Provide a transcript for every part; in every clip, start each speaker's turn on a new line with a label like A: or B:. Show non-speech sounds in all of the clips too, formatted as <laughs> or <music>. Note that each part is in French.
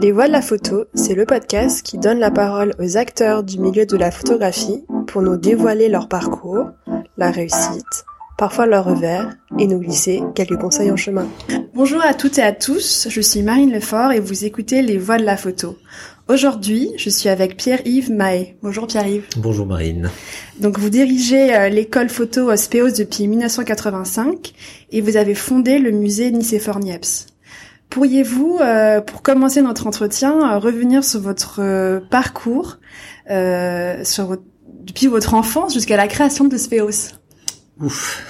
A: Les Voix de la photo, c'est le podcast qui donne la parole aux acteurs du milieu de la photographie pour nous dévoiler leur parcours, la réussite, parfois leur revers, et nous glisser quelques conseils en chemin. Bonjour à toutes et à tous, je suis Marine Lefort et vous écoutez Les Voix de la photo. Aujourd'hui, je suis avec Pierre-Yves Mahé. Bonjour Pierre-Yves.
B: Bonjour Marine.
A: Donc vous dirigez euh, l'école photo Spéos depuis 1985 et vous avez fondé le musée Nicéphore Niepce. Pourriez-vous, euh, pour commencer notre entretien, euh, revenir sur votre parcours, sur depuis votre enfance jusqu'à la création de Spéos
B: Ouf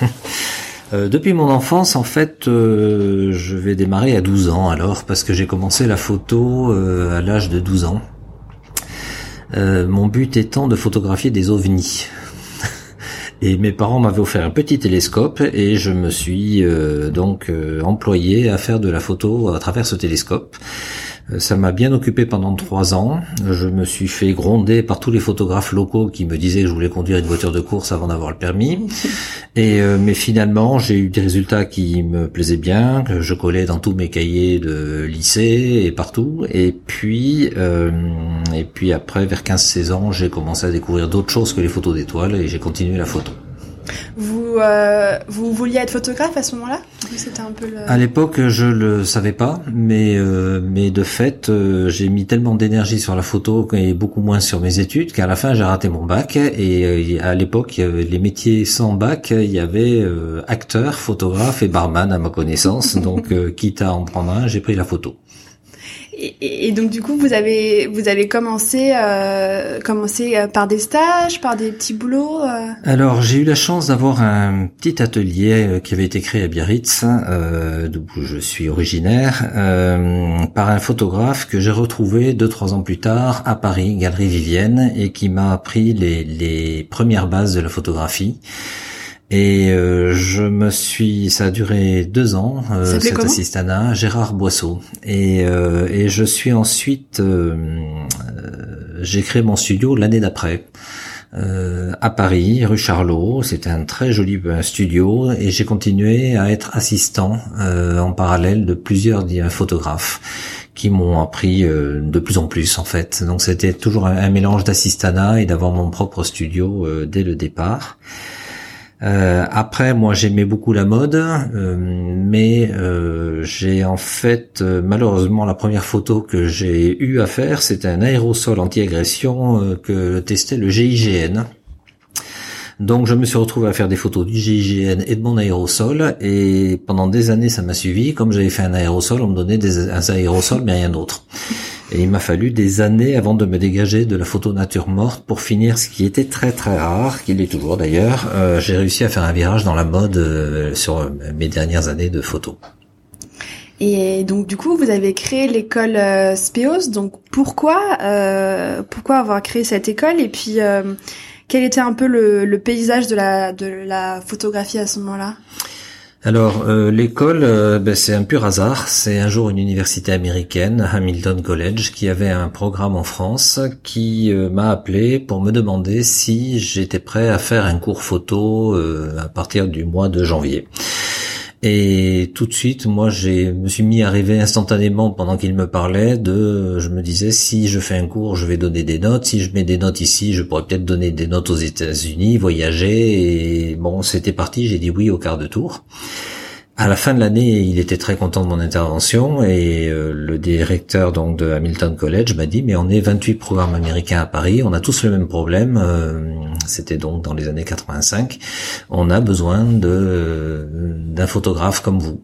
B: <laughs> Euh, depuis mon enfance, en fait, euh, je vais démarrer à 12 ans alors, parce que j'ai commencé la photo euh, à l'âge de 12 ans. mon but étant de photographier des ovnis. Et mes parents m'avaient offert un petit télescope et je me suis donc employé à faire de la photo à travers ce télescope. Euh, ça m'a bien occupé pendant trois ans. Je me suis fait gronder par tous les photographes locaux qui me disaient que je voulais conduire une voiture de course avant d'avoir le permis. <laughs> Et euh, mais finalement, j'ai eu des résultats qui me plaisaient bien, que je collais dans tous mes cahiers de lycée et partout. Et puis euh, et puis après, vers 15-16 ans, j'ai commencé à découvrir d'autres choses que les photos d'étoiles et j'ai continué la photo.
A: Vous, euh, vous vouliez être photographe à ce moment-là? C'était un peu le...
B: À l'époque, je le savais pas, mais euh, mais de fait, euh, j'ai mis tellement d'énergie sur la photo et beaucoup moins sur mes études qu'à la fin, j'ai raté mon bac. Et à l'époque, les métiers sans bac, il y avait acteur, photographe et barman à ma connaissance. Donc, <laughs> quitte à en prendre un, j'ai pris la photo.
A: Et, donc du coup, vous avez vous avez commencé euh, commencé euh, par des stages, par des petits boulots. Euh
B: Alors j'ai eu la chance d'avoir un petit atelier euh, qui avait été créé à Biarritz, d'où je suis originaire, par un photographe que j'ai retrouvé deux trois ans plus tard à Paris, Galerie Vivienne, et qui m'a appris les, les premières bases de la photographie. Et euh, je me suis, ça a duré deux ans, euh, cet assistana, Gérard Boisseau. Et, euh, et je suis ensuite, euh, j'ai créé mon studio l'année d'après. à Paris, rue Charlot, c'était un très joli studio et j'ai continué à être assistant en parallèle de plusieurs photographes qui m'ont appris de plus en plus en fait. Donc c'était toujours un, un mélange d'assistana et d'avoir mon propre studio dès le départ. Euh, après, moi, j'aimais beaucoup la mode, euh, mais euh, j'ai en fait, malheureusement, la première photo que j'ai eu à faire, c'était un aérosol anti-agression que testait le GIGN. Donc je me suis retrouvé à faire des photos du GIGN et de mon aérosol et pendant des années ça m'a suivi. Comme j'avais fait un aérosol, on me donnait des, un aérosol mais rien d'autre. Et il m'a fallu des années avant de me dégager de la photo nature morte pour finir ce qui était très très rare, qu'il est toujours d'ailleurs. Euh, j'ai réussi à faire un virage dans la mode euh, sur mes dernières années de photo.
A: Et donc du coup, vous avez créé l'école euh, Speos. Donc pourquoi pourquoi avoir créé cette école? Et puis quel était un peu le, le paysage de la de la photographie à ce moment-là?
B: Alors euh, l'école, euh, ben, c'est un pur hasard. C'est un jour une université américaine, Hamilton College, qui avait un programme en France, qui euh, m'a appelé pour me demander si j'étais prêt à faire un cours photo à partir du mois de janvier. Et tout de suite, moi, j'ai me suis mis à rêver instantanément pendant qu'il me parlait. De, je me disais, si je fais un cours, je vais donner des notes. Si je mets des notes ici, je pourrais peut-être donner des notes aux États-Unis, voyager. Et bon, c'était parti. J'ai dit oui au quart de tour. À la fin de l'année, il était très content de mon intervention et euh, le directeur donc de Hamilton College m'a dit mais on est 28 programmes américains à Paris, on a tous le même problème. Euh, c'était donc dans les années 85. On a besoin de d'un photographe comme vous.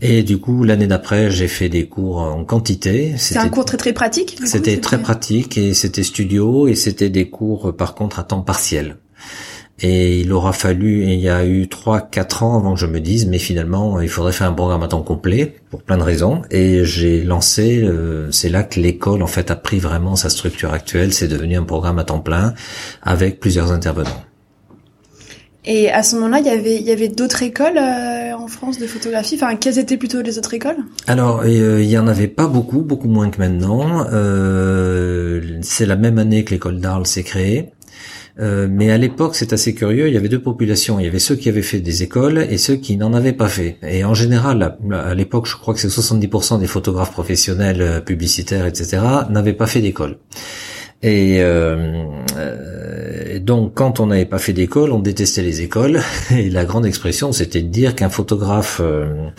B: Et du coup, l'année d'après, j'ai fait des cours en quantité.
A: C'est un cours très très pratique.
B: C'était très pratique et c'était studio et c'était des cours par contre à temps partiel. Et il aura fallu, il y a eu trois, quatre ans avant que je me dise, mais finalement, il faudrait faire un programme à temps complet pour plein de raisons. Et j'ai lancé, euh, c'est là que l'école en fait a pris vraiment sa structure actuelle. C'est devenu un programme à temps plein avec plusieurs intervenants.
A: Et à ce moment-là, il y avait, il y avait d'autres écoles euh, en France de photographie? Enfin, quelles étaient plutôt les autres écoles?
B: Alors, euh, il y en avait pas beaucoup, beaucoup moins que maintenant. c'est la même année que l'école d'Arles s'est créée. Euh, mais à l'époque, c'est assez curieux. Il y avait deux populations. Il y avait ceux qui avaient fait des écoles et ceux qui n'en avaient pas fait. Et en général, à, l'époque, je crois que c'est 70% des photographes professionnels, euh, publicitaires, etc., n'avaient pas fait d'école. Et euh, euh, donc, quand on n'avait pas fait d'école, on détestait les écoles. <laughs> Et la grande expression, c'était de dire qu'un photographe, euh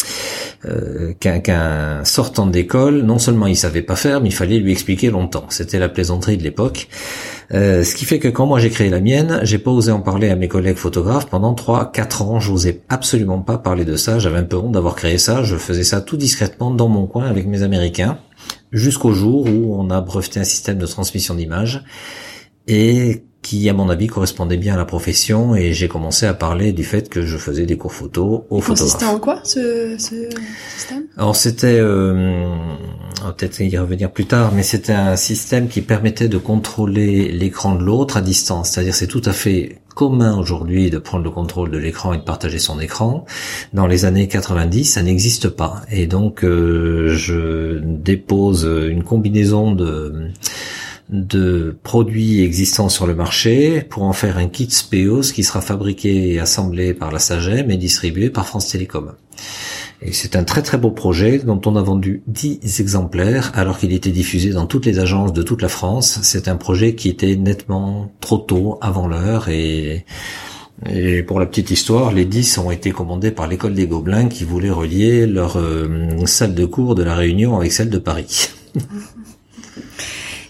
B: qu'un sortant d'école, non seulement il savait pas faire, mais il fallait lui expliquer longtemps. C'était la plaisanterie de l'époque. Euh, ce qui fait que quand moi j'ai créé la mienne, j'ai pas osé en parler à mes collègues photographes pendant 3-4 ans. J'osais absolument pas parler de ça. J'avais un peu honte d'avoir créé ça. Je faisais ça tout discrètement dans mon coin avec mes Américains jusqu'au jour où on a breveté un système de transmission d'images et qui, à mon avis, correspondait bien à la profession et j'ai commencé à parler du fait que je faisais des cours photo aux photographes.
A: Consistait en quoi ce, ce système?
B: Alors c'était, euh, on va peut-être y revenir plus tard, mais c'était un système qui permettait de contrôler l'écran de l'autre à distance. C'est-à-dire c'est tout à fait commun aujourd'hui de prendre le contrôle de l'écran et de partager son écran. Dans les années 90, ça n'existe pas. Et donc, euh, je dépose une combinaison de de produits existants sur le marché pour en faire un kit Speos qui sera fabriqué et assemblé par la Sagem et distribué par France Télécom. Et c'est un très très beau projet dont on a vendu 10 exemplaires alors qu'il était diffusé dans toutes les agences de toute la France. C'est un projet qui était nettement trop tôt avant l'heure et, et pour la petite histoire, les 10 ont été commandés par l'école des Gobelins qui voulait relier leur euh, salle de cours de la Réunion avec celle de Paris. <laughs>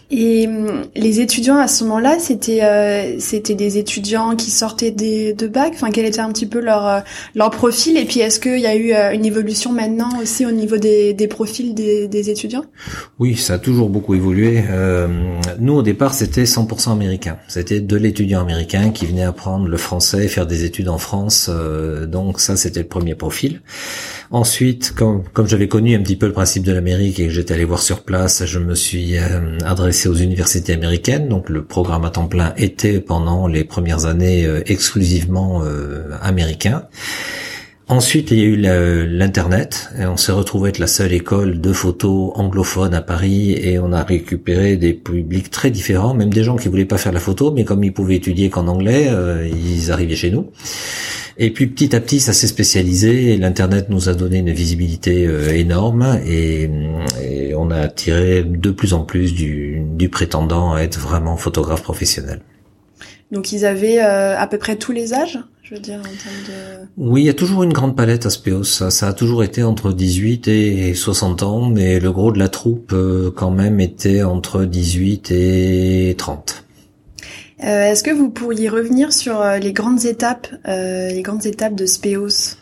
A: Et hum, les étudiants à ce moment-là, c'était euh, c'était des étudiants qui sortaient des, de bac? Enfin, quel était un petit peu leur euh, leur profil? Et puis, est-ce qu'il y a eu euh, une évolution maintenant aussi au niveau des, des profils des, des étudiants?
B: Oui, ça a toujours beaucoup évolué. Euh, nous, au départ, c'était 100% américain. C'était de l'étudiant américain qui venait apprendre le français, et faire des études en France. donc ça, c'était le premier profil. Ensuite, comme, j'avais connu un petit peu le principe de l'Amérique et que j'étais allé voir sur place, je me suis adressé aux universités américaines, donc le programme à temps plein était pendant les premières années euh, exclusivement euh, américain. Ensuite, il y a eu l'Internet, et on s'est retrouvé être la seule école de photos anglophone à Paris, et on a récupéré des publics très différents, même des gens qui voulaient pas faire la photo, mais comme ils pouvaient étudier qu'en anglais, euh, ils arrivaient chez nous. Et puis petit à petit, ça s'est spécialisé. L'internet nous a donné une visibilité euh, énorme et, on a attiré de plus en plus du, prétendant à être vraiment photographe professionnel.
A: Donc ils avaient euh, à peu près tous les âges, je veux dire en termes de.
B: Oui, il y a toujours une grande palette à Speos. Ça, ça, a toujours été entre 18 et 60 ans, mais le gros de la troupe euh, quand même était entre 18 et 30.
A: Euh, est-ce que vous pourriez revenir sur euh, les grandes étapes, euh, les grandes étapes de Speos?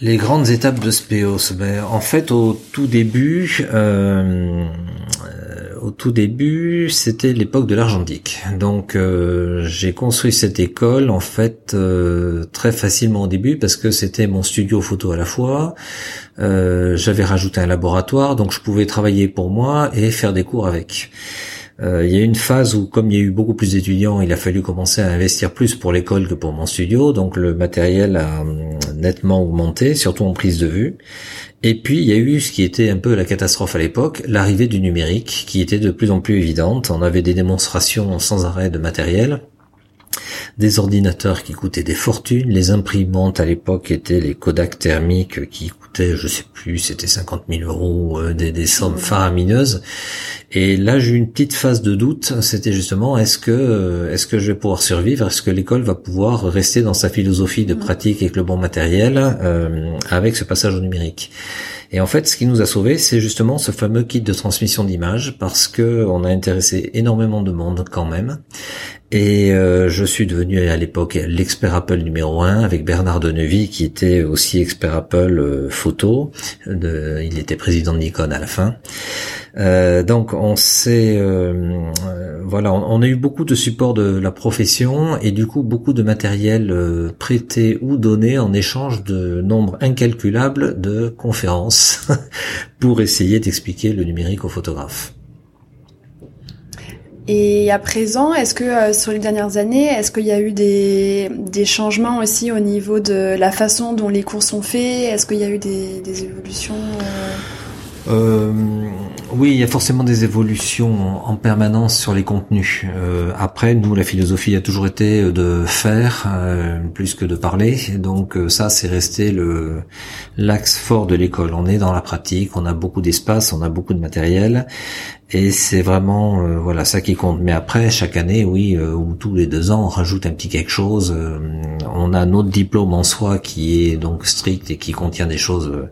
B: Les grandes étapes de Speos. Ben, en fait, au tout début, au tout début, c'était l'époque de l'argentique. Donc, j'ai construit cette école en fait très facilement au début parce que c'était mon studio photo à la fois. J'avais rajouté un laboratoire, donc je pouvais travailler pour moi et faire des cours avec. Euh, il y a une phase où, comme il y a eu beaucoup plus d'étudiants, il a fallu commencer à investir plus pour l'école que pour mon studio, donc le matériel a hum, nettement augmenté, surtout en prise de vue. Et puis il y a eu ce qui était un peu la catastrophe à l'époque, l'arrivée du numérique, qui était de plus en plus évidente. On avait des démonstrations sans arrêt de matériel des ordinateurs qui coûtaient des fortunes, les imprimantes à l'époque étaient les Kodak thermiques qui coûtaient, je sais plus, c'était 50 000 euros, euh, des, des, sommes faramineuses. Et là, j'ai eu une petite phase de doute. C'était justement, est-ce que, euh, est-ce que je vais pouvoir survivre? Est-ce que l'école va pouvoir rester dans sa philosophie de pratique avec le bon matériel, euh, avec ce passage au numérique? Et en fait, ce qui nous a sauvés, c'est justement ce fameux kit de transmission d'images, parce que on a intéressé énormément de monde quand même. Et euh, je suis devenu à l'époque l'expert Apple numéro un avec Bernard Denevy qui était aussi expert Apple euh, photo. Il était président de Nikon à la fin. Euh, donc on s'est voilà, on, a eu beaucoup de support de la profession et du coup beaucoup de matériel prêté ou donné en échange de nombre incalculable de conférences <laughs> pour essayer d'expliquer le numérique aux photographes.
A: Et à présent, est-ce que euh, sur les dernières années, est-ce qu'il y a eu des, des, changements aussi au niveau de la façon dont les cours sont faits? Est-ce qu'il y a eu des, des évolutions
B: euh... Euh, Oui, il y a forcément des évolutions en permanence sur les contenus. Euh, après, nous, la philosophie a toujours été de faire euh, plus que de parler. Donc euh, ça, c'est resté le l'axe fort de l'école. On est dans la pratique, on a beaucoup d'espace, on a beaucoup de matériel, et c'est vraiment voilà ça qui compte. Mais après, chaque année, oui, ou tous les deux ans, on rajoute un petit quelque chose. on a notre diplôme en soi qui est donc strict et qui contient des choses euh,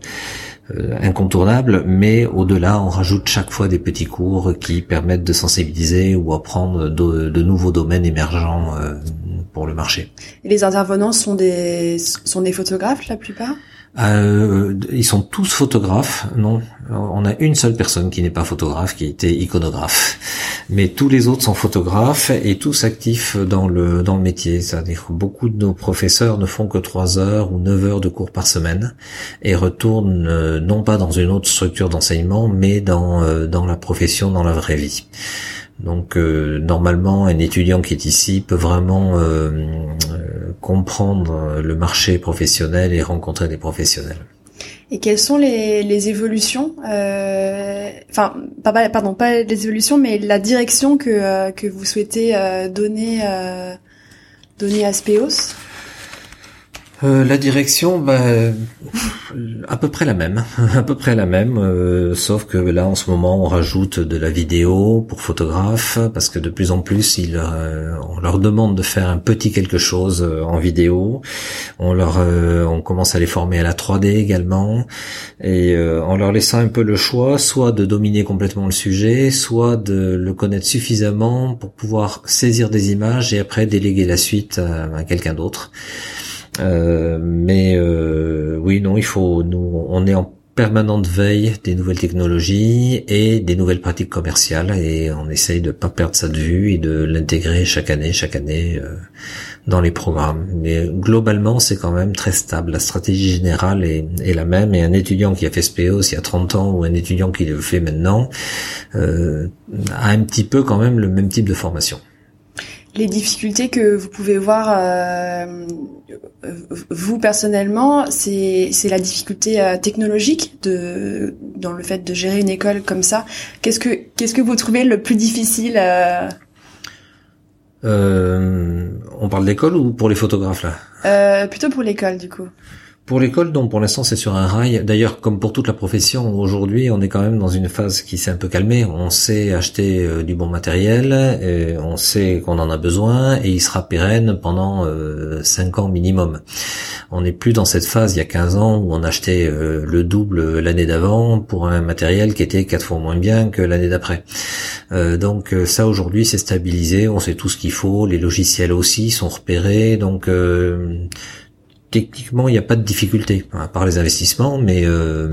B: incontournable, mais au-delà, on rajoute chaque fois des petits cours qui permettent de sensibiliser ou apprendre de, de nouveaux domaines émergents euh, pour le marché.
A: Et les intervenants sont des sont des photographes la plupart?
B: Euh, ils sont tous photographes. Non, on a une seule personne qui n'est pas photographe, qui était iconographe. Mais tous les autres sont photographes et tous actifs dans le dans le métier. C'est-à-dire que beaucoup de nos professeurs ne font que trois heures ou neuf heures de cours par semaine et retournent euh, non pas dans une autre structure d'enseignement, mais dans euh, dans la profession, dans la vraie vie. Donc euh, normalement, un étudiant qui est ici peut vraiment comprendre le marché professionnel et rencontrer des professionnels.
A: Et quelles sont les, les évolutions, enfin, pas, pardon, pas les évolutions, mais la direction que, que vous souhaitez donner, donner à Speos?
B: Euh, la direction, bah, à peu près la même, <laughs> à peu près la même, euh, sauf que là en ce moment on rajoute de la vidéo pour photographes parce que de plus en plus ils, euh, on leur demande de faire un petit quelque chose en vidéo. On leur, on commence à les former à la 3D également et en leur laissant un peu le choix, soit de dominer complètement le sujet, soit de le connaître suffisamment pour pouvoir saisir des images et après déléguer la suite à quelqu'un d'autre. Euh, mais euh, oui, non, il faut. Nous, on est en permanente veille des nouvelles technologies et des nouvelles pratiques commerciales et on essaye de pas perdre ça de vue et de l'intégrer chaque année, chaque année euh, dans les programmes. Mais globalement, c'est quand même très stable. La stratégie générale est, est, la même et un étudiant qui a fait SPO il y a 30 ans ou un étudiant qui le fait maintenant euh, a un petit peu quand même le même type de formation
A: les difficultés que vous pouvez voir euh, vous personnellement, c'est c'est la difficulté euh, technologique de dans le fait de gérer une école comme ça. Qu'est-ce que qu'est-ce que vous trouvez le plus difficile euh...
B: Euh, On parle d'école ou pour les photographes là?
A: Euh, Plutôt pour l'école du coup.
B: Pour l'école, donc pour l'instant c'est sur un rail. D'ailleurs, comme pour toute la profession, aujourd'hui on est quand même dans une phase qui s'est un peu calmée. On sait acheter euh, du bon matériel, et on sait qu'on en a besoin et il sera pérenne pendant euh, 5 ans minimum. On n'est plus dans cette phase il y a 15 ans où on achetait euh, le double l'année d'avant pour un matériel qui était quatre fois moins bien que l'année d'après. Euh, donc ça aujourd'hui c'est stabilisé, on sait tout ce qu'il faut, les logiciels aussi sont repérés, donc techniquement, il n'y a pas de difficulté, à part les investissements, mais euh,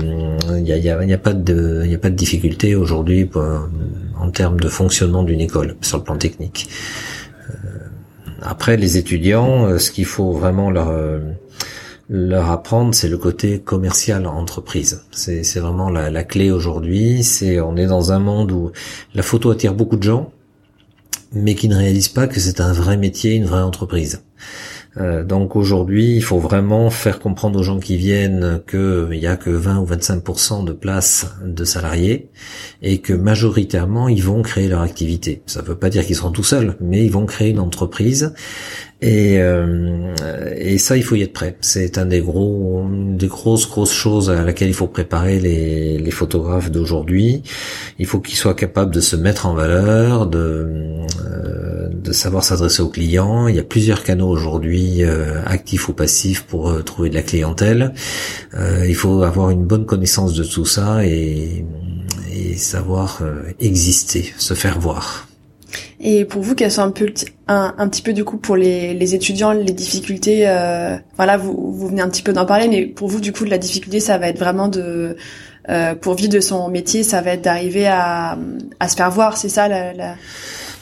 B: il n'y a, pas de, difficulté aujourd'hui en termes de fonctionnement d'une école sur le plan technique. Euh, après, les étudiants, euh, ce qu'il faut vraiment leur apprendre, c'est le côté commercial entreprise. C'est, vraiment la, clé aujourd'hui. On est dans un monde où la photo attire beaucoup de gens, mais qui ne réalisent pas que c'est un vrai métier, une vraie entreprise. Euh, donc aujourd'hui, il faut vraiment faire comprendre aux gens qui viennent qu'il n'y a que 20 ou 25% de places de salariés et que majoritairement, ils vont créer leur activité. Ça ne veut pas dire qu'ils seront tout seuls, mais ils vont créer une entreprise et, euh, et ça, il faut y être prêt. C'est un des gros, des grosses grosses choses à laquelle il faut préparer les, les photographes d'aujourd'hui. Il faut qu'ils soient capables de se mettre en valeur, de, euh, de savoir s'adresser aux clients. Il y a plusieurs canaux aujourd'hui, euh, actifs ou passifs, pour euh, trouver de la clientèle. Euh, il faut avoir une bonne connaissance de tout ça et, et savoir exister, se faire voir.
A: Et pour vous, quelles sont un peu un, un petit peu du coup pour les, les étudiants les difficultés euh, Voilà, vous, vous venez un petit peu d'en parler, mais pour vous du coup la difficulté, ça va être vraiment de euh, pour vivre de son métier, ça va être d'arriver à, à se faire voir, c'est ça la, la...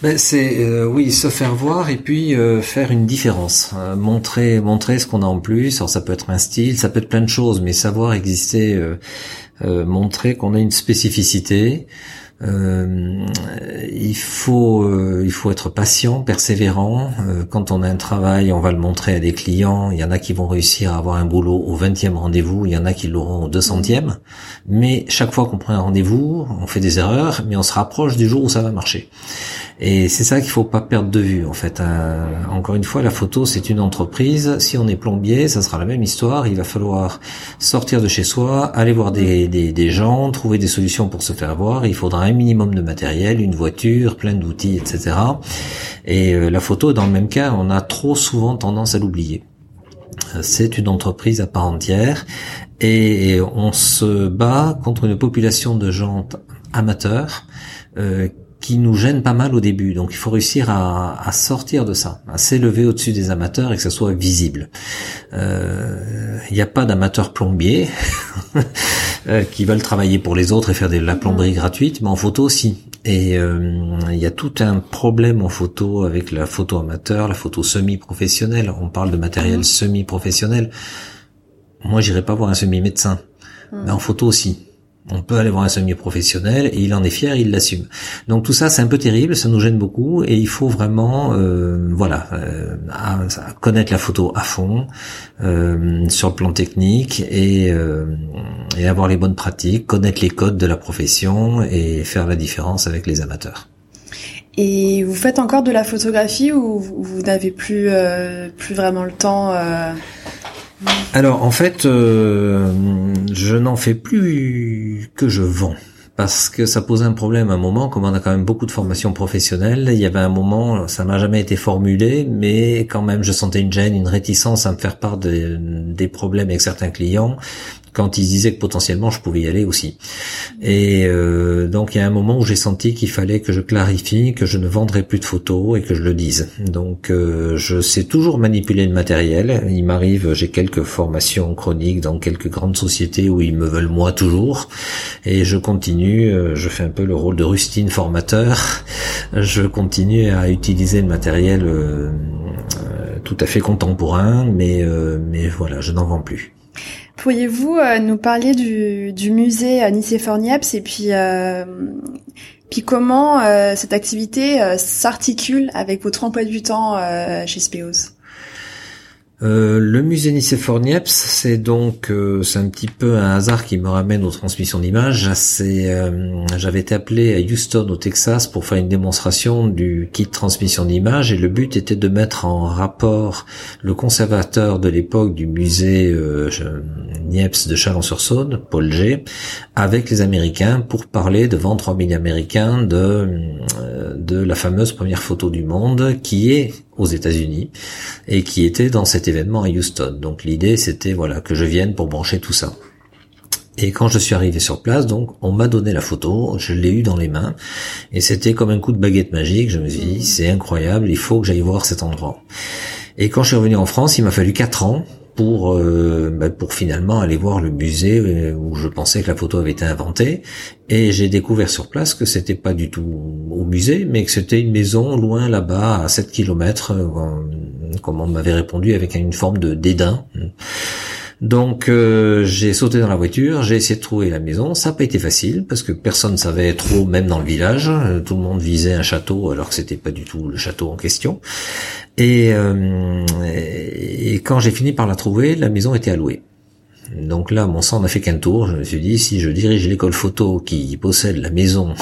B: Ben c'est euh, oui se faire voir et puis euh, faire une différence, euh, montrer montrer ce qu'on a en plus. Alors ça peut être un style, ça peut être plein de choses, mais savoir exister, montrer qu'on a une spécificité. Euh, il faut euh, il faut être patient, persévérant. Euh, quand on a un travail, on va le montrer à des clients. Il y en a qui vont réussir à avoir un boulot au 20e rendez-vous, il y en a qui l'auront au 200e. Mais chaque fois qu'on prend un rendez-vous, on fait des erreurs, mais on se rapproche du jour où ça va marcher. Et c'est ça qu'il faut pas perdre de vue en fait. Euh, encore une fois, la photo c'est une entreprise. Si on est plombier, ça sera la même histoire. Il va falloir sortir de chez soi, aller voir des, des, des gens, trouver des solutions pour se faire voir. Il faudra un minimum de matériel, une voiture, plein d'outils, etc. Et euh, la photo, dans le même cas, on a trop souvent tendance à l'oublier. Euh, c'est une entreprise à part entière et on se bat contre une population de gens amateurs euh, qui nous gêne pas mal au début. Donc il faut réussir à, à sortir de ça, à s'élever au-dessus des amateurs et que ça soit visible. Euh, il n'y a pas d'amateurs plombiers <laughs> euh, qui veulent travailler pour les autres et faire de la plomberie gratuite, mais en photo aussi. Et euh, il y a tout un problème en photo avec la photo amateur, la photo semi-professionnelle. On parle de matériel semi-professionnel. Moi, j'irai pas voir un semi-médecin, mais en photo aussi. On peut aller voir un semi-professionnel et il en est fier, il l'assume. Donc tout ça, c'est un peu terrible, ça nous gêne beaucoup et il faut vraiment, euh, voilà, euh, connaître la photo à fond euh, sur le plan technique et, et avoir les bonnes pratiques, connaître les codes de la profession et faire la différence avec les amateurs.
A: Et vous faites encore de la photographie ou vous n'avez plus plus vraiment le temps
B: alors en fait, euh, je n'en fais plus que je vends. Parce que ça pose un problème à un moment, comme on a quand même beaucoup de formations professionnelles, il y avait un moment, ça n'a jamais été formulé, mais quand même je sentais une gêne, une réticence à me faire part des problèmes avec certains clients, quand ils disaient que potentiellement je pouvais y aller aussi. Et euh, donc il y a un moment où j'ai senti qu'il fallait que je clarifie que je ne vendrais plus de photos et que je le dise. Donc euh, je sais toujours manipuler le matériel. Il m'arrive, j'ai quelques formations chroniques dans quelques grandes sociétés où ils me veulent moi toujours. Et je continue, euh, je fais un peu le rôle de rustine formateur. Je continue à utiliser le matériel tout à fait contemporain, mais mais voilà, je n'en vends plus.
A: Pourriez-vous euh, nous parler du, du musée euh, Nicéphore Niepce et puis euh, puis comment cette activité s'articule avec votre emploi du temps chez Speos
B: euh, le musée Nicéphore Niepce, c'est donc euh, c'est un petit peu un hasard qui me ramène aux transmissions d'images. Euh, j'avais été appelé à Houston au Texas pour faire une démonstration du kit transmission d'images et le but était de mettre en rapport le conservateur de l'époque du musée Niepce de Chalon-sur-Saône, Paul G, avec les Américains pour parler devant 3000 Américains de de la fameuse première photo du monde qui est aux États-Unis et qui était dans cet événement à Houston. Donc l'idée c'était voilà que je vienne pour brancher tout ça. Et quand je suis arrivé sur place, donc, on m'a donné la photo, je l'ai eu dans les mains, et c'était comme un coup de baguette magique. Je me suis dit, c'est incroyable, il faut que j'aille voir cet endroit. Et quand je suis revenu en France, il m'a fallu quatre ans pour euh, bah, pour finalement aller voir le musée euh, où je pensais que la photo avait été inventée. Et j'ai découvert sur place que c'était pas du tout au musée mais que c'était une maison loin là-bas à 7 kilomètres euh, comme on m'avait répondu avec une forme de dédain donc euh, j'ai sauté dans la voiture, j'ai essayé de trouver la maison. Ça n'a pas été facile parce que personne ne savait trop, même dans le village. Tout le monde visait un château alors que c'était pas du tout le château en question. Et, euh, et quand j'ai fini par la trouver, la maison était allouée. Donc là, mon sang n'a fait qu'un tour. Je me suis dit, si je dirige l'école photo qui possède la maison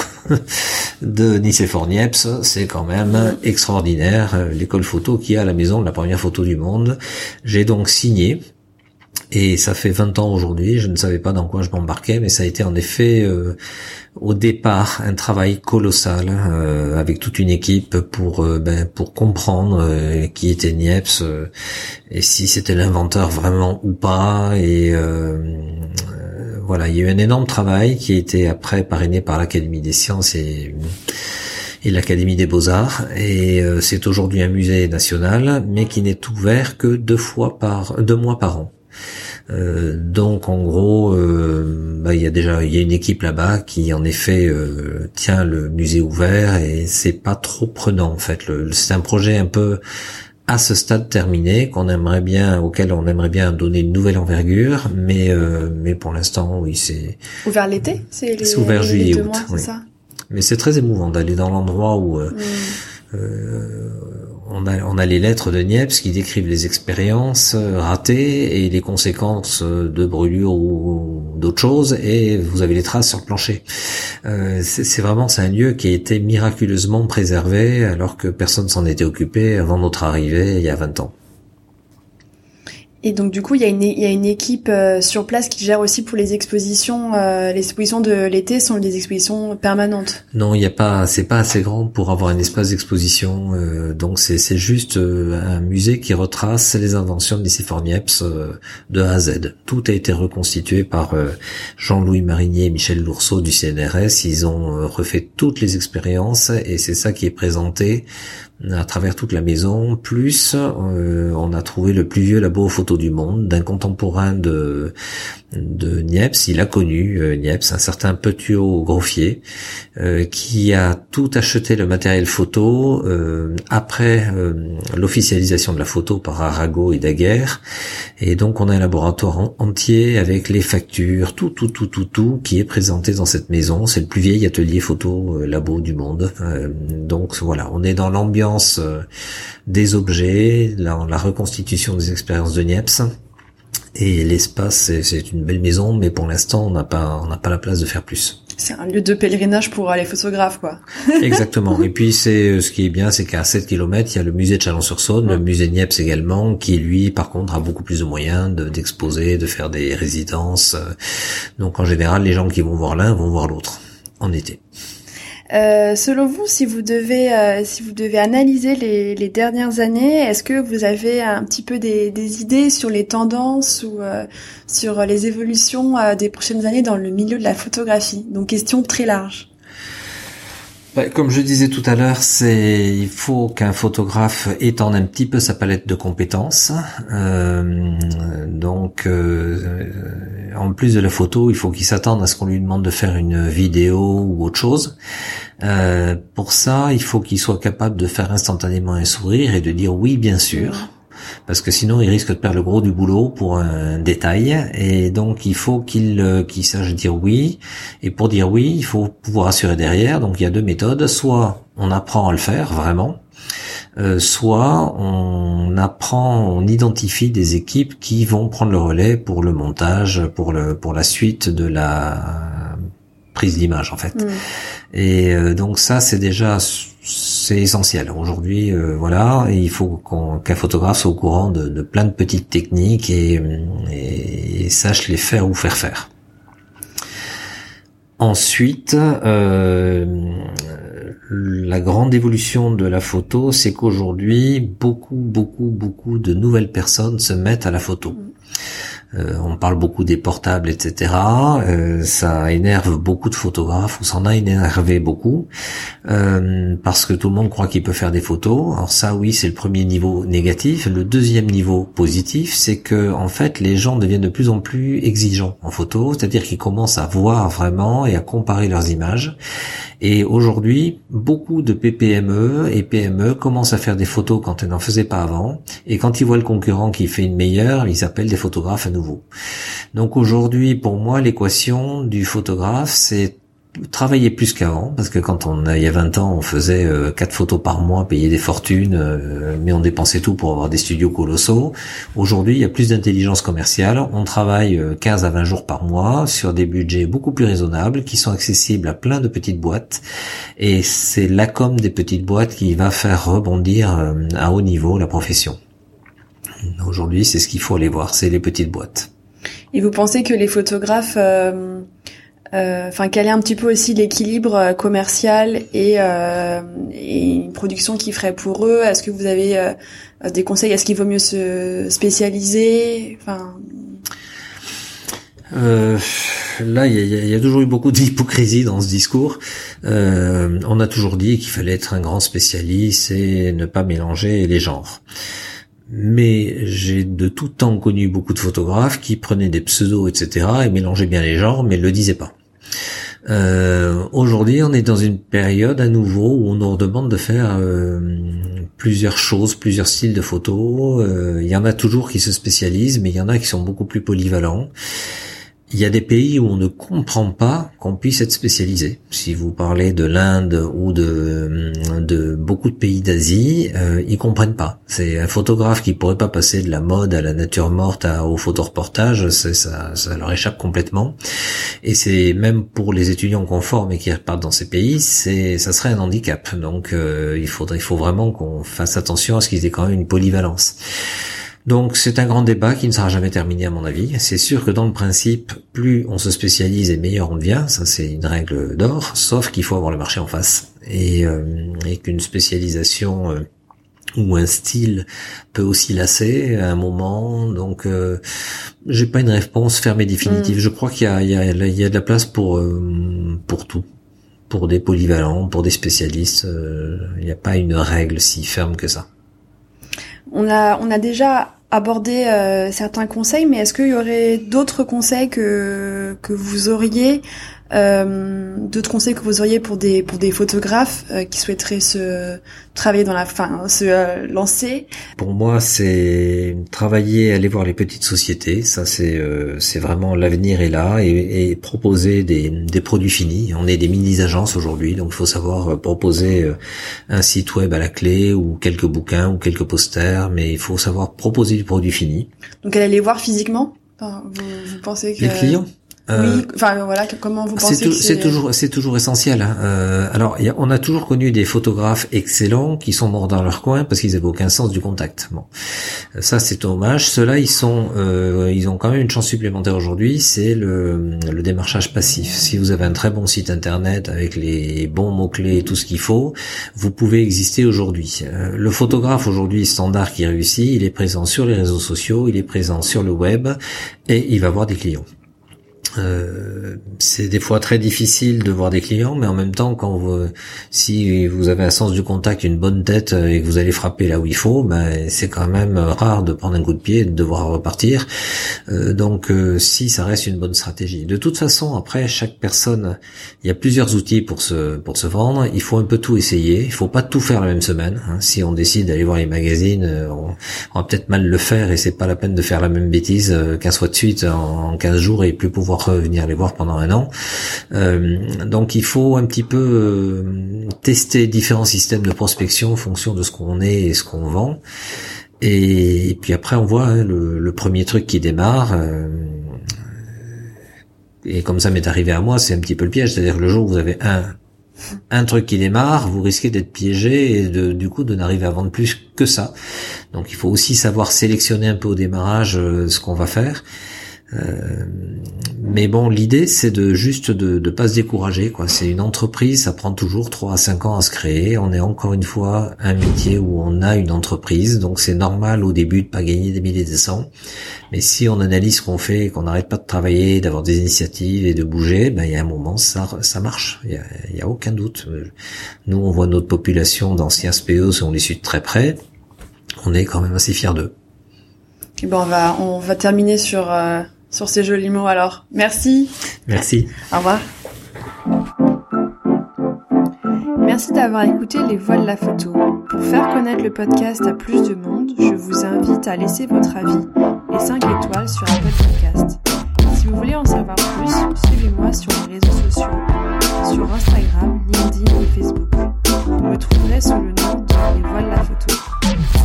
B: <laughs> de Nicéphore Niepce, c'est quand même extraordinaire. L'école photo qui a la maison de la première photo du monde. J'ai donc signé et ça fait 20 ans aujourd'hui, je ne savais pas dans quoi je m'embarquais, mais ça a été en effet euh, au départ un travail colossal euh, avec toute une équipe pour euh, ben, pour comprendre qui était Niepce et si c'était l'inventeur vraiment ou pas. Et voilà, il y a eu un énorme travail qui a été après parrainé par l'Académie des sciences et et l'Académie des Beaux-Arts. Et c'est aujourd'hui un musée national, mais qui n'est ouvert que deux fois par deux mois par an. Euh, donc en gros, euh, bah, il y a déjà il y a une équipe là-bas qui en effet euh, tient le musée ouvert et c'est pas trop prenant en fait. C'est un projet un peu à ce stade terminé qu'on aimerait bien auquel on aimerait bien donner une nouvelle envergure, mais mais pour l'instant oui c'est
A: ouvert l'été,
B: c'est ouvert juillet août.
A: c'est ça?
B: Mais c'est très émouvant d'aller dans l'endroit où euh, mm. euh, on a, les lettres de Niepce qui décrivent les expériences euh, ratées et les conséquences de brûlure ou d'autres choses, et vous avez les traces sur le plancher. Euh, c'est vraiment un lieu qui a été miraculeusement préservé alors que personne s'en était occupé avant notre arrivée il y a 20 ans.
A: Et donc du coup, il y a une, y a une équipe euh, sur place qui gère aussi pour les expositions. Euh, les expositions de l'été sont des expositions permanentes.
B: Non, il n'y a pas, c'est pas assez grand pour avoir un espace d'exposition. Euh, donc c'est c'est juste un musée qui retrace les inventions de Nicéphore Niepce de A à Z. Tout a été reconstitué par Jean-Louis Marinier et Michel Lourceau du CNRS. Ils ont refait toutes les expériences et c'est ça qui est présenté à travers toute la maison, plus euh, on a trouvé le plus vieux labo photo du monde d'un contemporain de de Niepce. Il a connu euh, Niepce, un certain Petiot Groffier, euh, qui a tout acheté le matériel photo euh, après euh, l'officialisation de la photo par Arago et Daguerre. Et donc on a un laboratoire entier avec les factures, tout, tout, tout, tout, tout qui est présenté dans cette maison. C'est le plus vieil atelier photo labo du monde. donc voilà, on est dans l'ambiance des objets, la, la reconstitution des expériences de Niepce. Et l'espace, c'est une belle maison, mais pour l'instant, on n'a pas, on n'a pas la place de faire plus.
A: C'est un lieu de pèlerinage pour les photographes, quoi. <laughs>
B: Exactement. Et puis, c'est euh, ce qui est bien, c'est qu'à 7 km, il y a le musée de Chalon-sur-Saône, le musée Niepce également, qui lui, par contre, a beaucoup plus de moyens d'exposer, de, faire des résidences. Donc, en général, les gens qui vont voir l'un vont voir l'autre en été.
A: Euh, selon vous, si vous devez, euh, si vous devez analyser les, les dernières années, est-ce que vous avez un petit peu des, des idées sur les tendances ou euh, sur les évolutions des prochaines années dans le milieu de la photographie? Donc question très large.
B: Bah, comme je disais tout à l'heure, c'est il faut qu'un photographe étende un petit peu sa palette de compétences. donc, en plus de la photo, il faut qu'il s'attende à ce qu'on lui demande de faire une vidéo ou autre chose. Euh, pour ça, il faut qu'il soit capable de faire instantanément un sourire et de dire oui, bien sûr. Parce que sinon, il risque de perdre le gros du boulot pour un détail. Et donc, il faut qu'il euh, qu'il sache dire oui. Et pour dire oui, il faut pouvoir assurer derrière. Donc, il y a deux méthodes. Soit on apprend à le faire vraiment, euh, soit on apprend, on identifie des équipes qui vont prendre le relais pour le montage, pour le pour la suite de la prise d'image en fait. Mm. Et euh, donc ça c'est déjà c'est essentiel. Aujourd'hui, euh, voilà, il faut qu'un photographe soit au courant de, plein de petites techniques et, et, sache les faire ou faire faire. Ensuite, euh, la grande évolution de la photo, c'est qu'aujourd'hui, beaucoup, beaucoup, beaucoup de nouvelles personnes se mettent à la photo. Euh, on parle beaucoup des portables, etc. Euh, ça énerve beaucoup de photographes, ou s'en a énervé beaucoup, euh, parce que tout le monde croit qu'il peut faire des photos. Alors ça, oui, c'est le premier niveau négatif. Le deuxième niveau positif, c'est que en fait, les gens deviennent de plus en plus exigeants en photo, c'est-à-dire qu'ils commencent à voir vraiment et à comparer leurs images. Et aujourd'hui, beaucoup de PPME et PME commencent à faire des photos quand elles n'en faisaient pas avant. Et quand ils voient le concurrent qui fait une meilleure, ils appellent des photographes à nouveau. Donc aujourd'hui, pour moi, l'équation du photographe, c'est travailler plus qu'avant parce que quand on il y a 20 ans on faisait euh, quatre photos par mois payer des fortunes euh, mais on dépensait tout pour avoir des studios colossaux. Aujourd'hui il y a plus d'intelligence commerciale. On travaille 15 euh, à 20 jours par mois sur des budgets beaucoup plus raisonnables qui sont accessibles à plein de petites boîtes. Et c'est la com des petites boîtes qui va faire rebondir à haut niveau la profession aujourd'hui c'est ce qu'il faut aller voir c'est les petites boîtes
A: et vous pensez que les photographes euh, enfin quel est un petit peu aussi l'équilibre euh, commercial et, euh, et, une production qui ferait pour eux? Est-ce que vous avez euh, des conseils? Est-ce qu'il vaut mieux se spécialiser? Enfin.
B: Euh, là, il y, y a, toujours eu beaucoup d'hypocrisie dans ce discours. Euh, on a toujours dit qu'il fallait être un grand spécialiste et ne pas mélanger les genres. Mais j'ai de tout temps connu beaucoup de photographes qui prenaient des pseudos, etc., et mélangeaient bien les genres, mais ne le disaient pas. Euh, Aujourd'hui, on est dans une période à nouveau où on nous demande de faire euh, plusieurs choses, plusieurs styles de photos. Euh, il y en a toujours qui se spécialisent, mais il y en a qui sont beaucoup plus polyvalents. Il y a des pays où on ne comprend pas qu'on puisse être spécialisé. Si vous parlez de l'Inde ou de, de beaucoup de pays d'Asie, euh, ils comprennent pas. C'est un photographe qui pourrait pas passer de la mode à la nature morte à, au photoreportage, ça, ça leur échappe complètement. Et c'est même pour les étudiants qu'on forme et qui repartent dans ces pays, c'est ça serait un handicap. Donc euh, il il faut vraiment qu'on fasse attention à ce qu'ils aient quand même une polyvalence. Donc c'est un grand débat qui ne sera jamais terminé à mon avis. C'est sûr que dans le principe, plus on se spécialise et meilleur on devient, ça c'est une règle d'or, sauf qu'il faut avoir le marché en face. Et, euh, qu'une spécialisation euh, ou un style peut aussi lasser à un moment. Donc euh, j'ai pas une réponse fermée définitive. Mm. Je crois qu'il y a, il y, a, il y a de la place pour, euh, pour tout pour des polyvalents, pour des spécialistes. Il n'y a pas une règle si ferme que ça.
A: On a, on a déjà abordé euh, certains conseils, mais est-ce qu'il y aurait d'autres conseils que que vous auriez d'autres conseils que vous auriez pour des pour des photographes euh, qui souhaiteraient se travailler dans la fin se euh, lancer?
B: Pour moi, c'est travailler, aller voir les petites sociétés. Ça, c'est euh, c'est vraiment l'avenir est là et, et, proposer des des produits finis. On est des mini agences aujourd'hui, donc il faut savoir proposer un site web à la clé ou quelques bouquins ou quelques posters, mais il faut savoir proposer du produit fini.
A: Donc aller les voir physiquement? Enfin, vous, vous pensez que
B: les clients?
A: Euh, oui, enfin voilà, comment vous pensez
B: C'est toujours, c'est toujours essentiel. Hein. Euh, alors, y a, on a toujours connu des photographes excellents qui sont morts dans leur coin parce qu'ils avaient aucun sens du contact. Bon, ça c'est dommage. Ceux-là, ils sont, euh, ils ont quand même une chance supplémentaire aujourd'hui, c'est le, le démarchage passif. Si vous avez un très bon site internet avec les bons mots clés et tout ce qu'il faut, vous pouvez exister aujourd'hui. Euh, le photographe aujourd'hui standard qui réussit, il est présent sur les réseaux sociaux, il est présent sur le web et il va avoir des clients. Euh, c'est des fois très difficile de voir des clients, mais en même temps, quand vous, si vous avez un sens du contact, une bonne tête et que vous allez frapper là où il faut, ben c'est quand même rare de prendre un coup de pied et de devoir repartir. Euh, donc, euh, si ça reste une bonne stratégie. De toute façon, après chaque personne, il y a plusieurs outils pour se pour se vendre. Il faut un peu tout essayer. Il faut pas tout faire la même semaine. Hein. Si on décide d'aller voir les magazines, on, va peut-être mal le faire et c'est pas la peine de faire la même bêtise qu'un soit de suite en 15 jours et plus pouvoir venir les voir pendant un an. Euh, donc il faut un petit peu euh, tester différents systèmes de prospection en fonction de ce qu'on est et ce qu'on vend. Et, puis après on voit hein, le, premier truc qui démarre. Euh, et comme ça m'est arrivé à moi, c'est un petit peu le piège. C'est-à-dire le jour où vous avez un un truc qui démarre, vous risquez d'être piégé et de, du coup de n'arriver à vendre plus que ça. Donc il faut aussi savoir sélectionner un peu au démarrage ce qu'on va faire. Euh, mais bon, l'idée c'est de juste de ne pas se décourager. quoi. C'est une entreprise, ça prend toujours 3 à 5 ans à se créer. On est encore une fois un métier où on a une entreprise, donc c'est normal au début de pas gagner des milliers de cents. Mais si on analyse ce qu'on fait, qu'on n'arrête pas de travailler, d'avoir des initiatives et de bouger, ben il y a un moment ça ça marche. Il y a, aucun doute. Nous on voit notre population d'anciens SPO, on les suit de très près. On est quand même assez fiers d'eux.
A: Et ben on va on va terminer sur euh, sur ces jolis mots alors. Merci.
B: Merci.
A: Au revoir. Merci d'avoir écouté Les Voix de la Photo. Pour faire connaître le podcast à plus de monde, je vous invite à laisser votre avis et 5 étoiles sur Apple Podcast. Si vous voulez en savoir plus, suivez-moi sur les réseaux sociaux, sur Instagram, LinkedIn et Facebook. Vous me trouverez sous le nom de Les Voix de la Photo.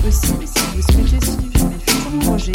A: Aussi, si vous souhaitez suivre mes futurs projets,